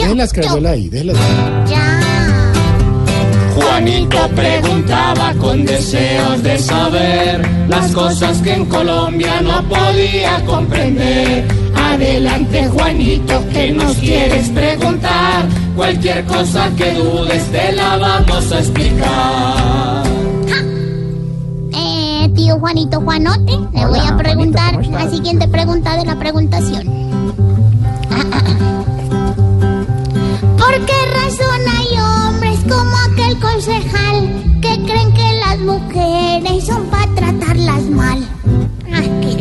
Déjenlas Carola ahí, déjenlas ahí. Juanito preguntaba con deseos de saber las cosas que en Colombia no podía comprender. Adelante Juanito, que nos quieres preguntar? Cualquier cosa que dudes te la vamos a explicar. Eh, tío Juanito Juanote, le voy a preguntar la siguiente pregunta de la preguntación. ¿Por mujeres son para tratarlas mal? ¿qué?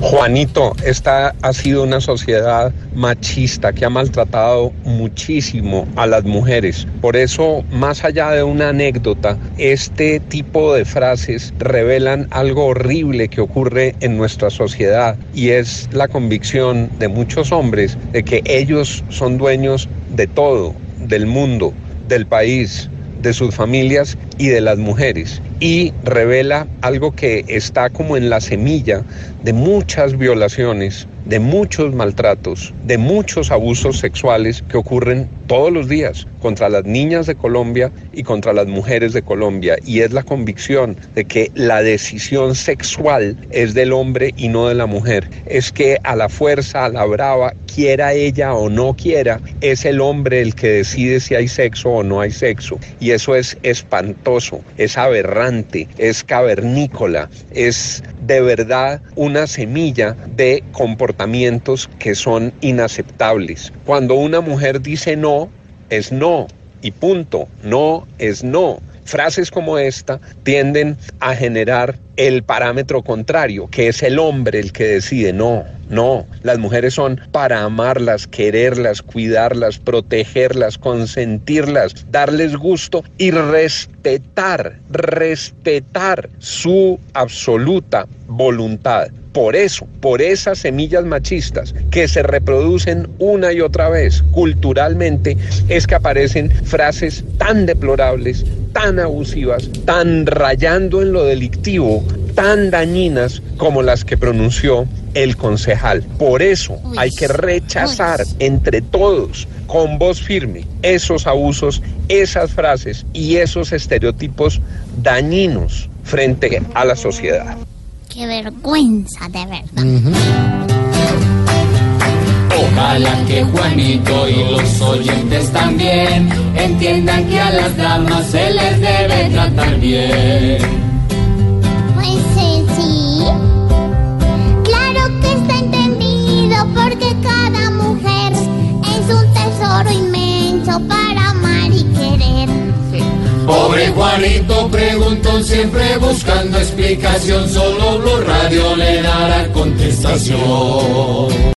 Juanito, esta ha sido una sociedad machista que ha maltratado muchísimo a las mujeres. Por eso, más allá de una anécdota, este tipo de frases revelan algo horrible que ocurre en nuestra sociedad y es la convicción de muchos hombres de que ellos son dueños de todo, del mundo, del país, de sus familias y de las mujeres. Y revela algo que está como en la semilla de muchas violaciones, de muchos maltratos, de muchos abusos sexuales que ocurren todos los días contra las niñas de Colombia y contra las mujeres de Colombia. Y es la convicción de que la decisión sexual es del hombre y no de la mujer. Es que a la fuerza, a la brava, quiera ella o no quiera, es el hombre el que decide si hay sexo o no hay sexo. Y eso es espantoso, es aberrante, es cavernícola, es de verdad una semilla de comportamientos que son inaceptables. Cuando una mujer dice no, es no y punto, no es no. Frases como esta tienden a generar el parámetro contrario, que es el hombre el que decide. No, no, las mujeres son para amarlas, quererlas, cuidarlas, protegerlas, consentirlas, darles gusto y respetar, respetar su absoluta voluntad. Por eso, por esas semillas machistas que se reproducen una y otra vez culturalmente, es que aparecen frases tan deplorables, tan abusivas, tan rayando en lo delictivo, tan dañinas como las que pronunció el concejal. Por eso hay que rechazar entre todos, con voz firme, esos abusos, esas frases y esos estereotipos dañinos frente a la sociedad. Qué vergüenza, de verdad. Ojalá que Juanito y los oyentes también entiendan que a las damas se les debe tratar bien. Pues eh, sí. Claro que está entendido porque cada mujer es un tesoro inmenso para amar y querer. Pobre Juanito preguntó siempre buscando explicación, solo Blue Radio le dará contestación.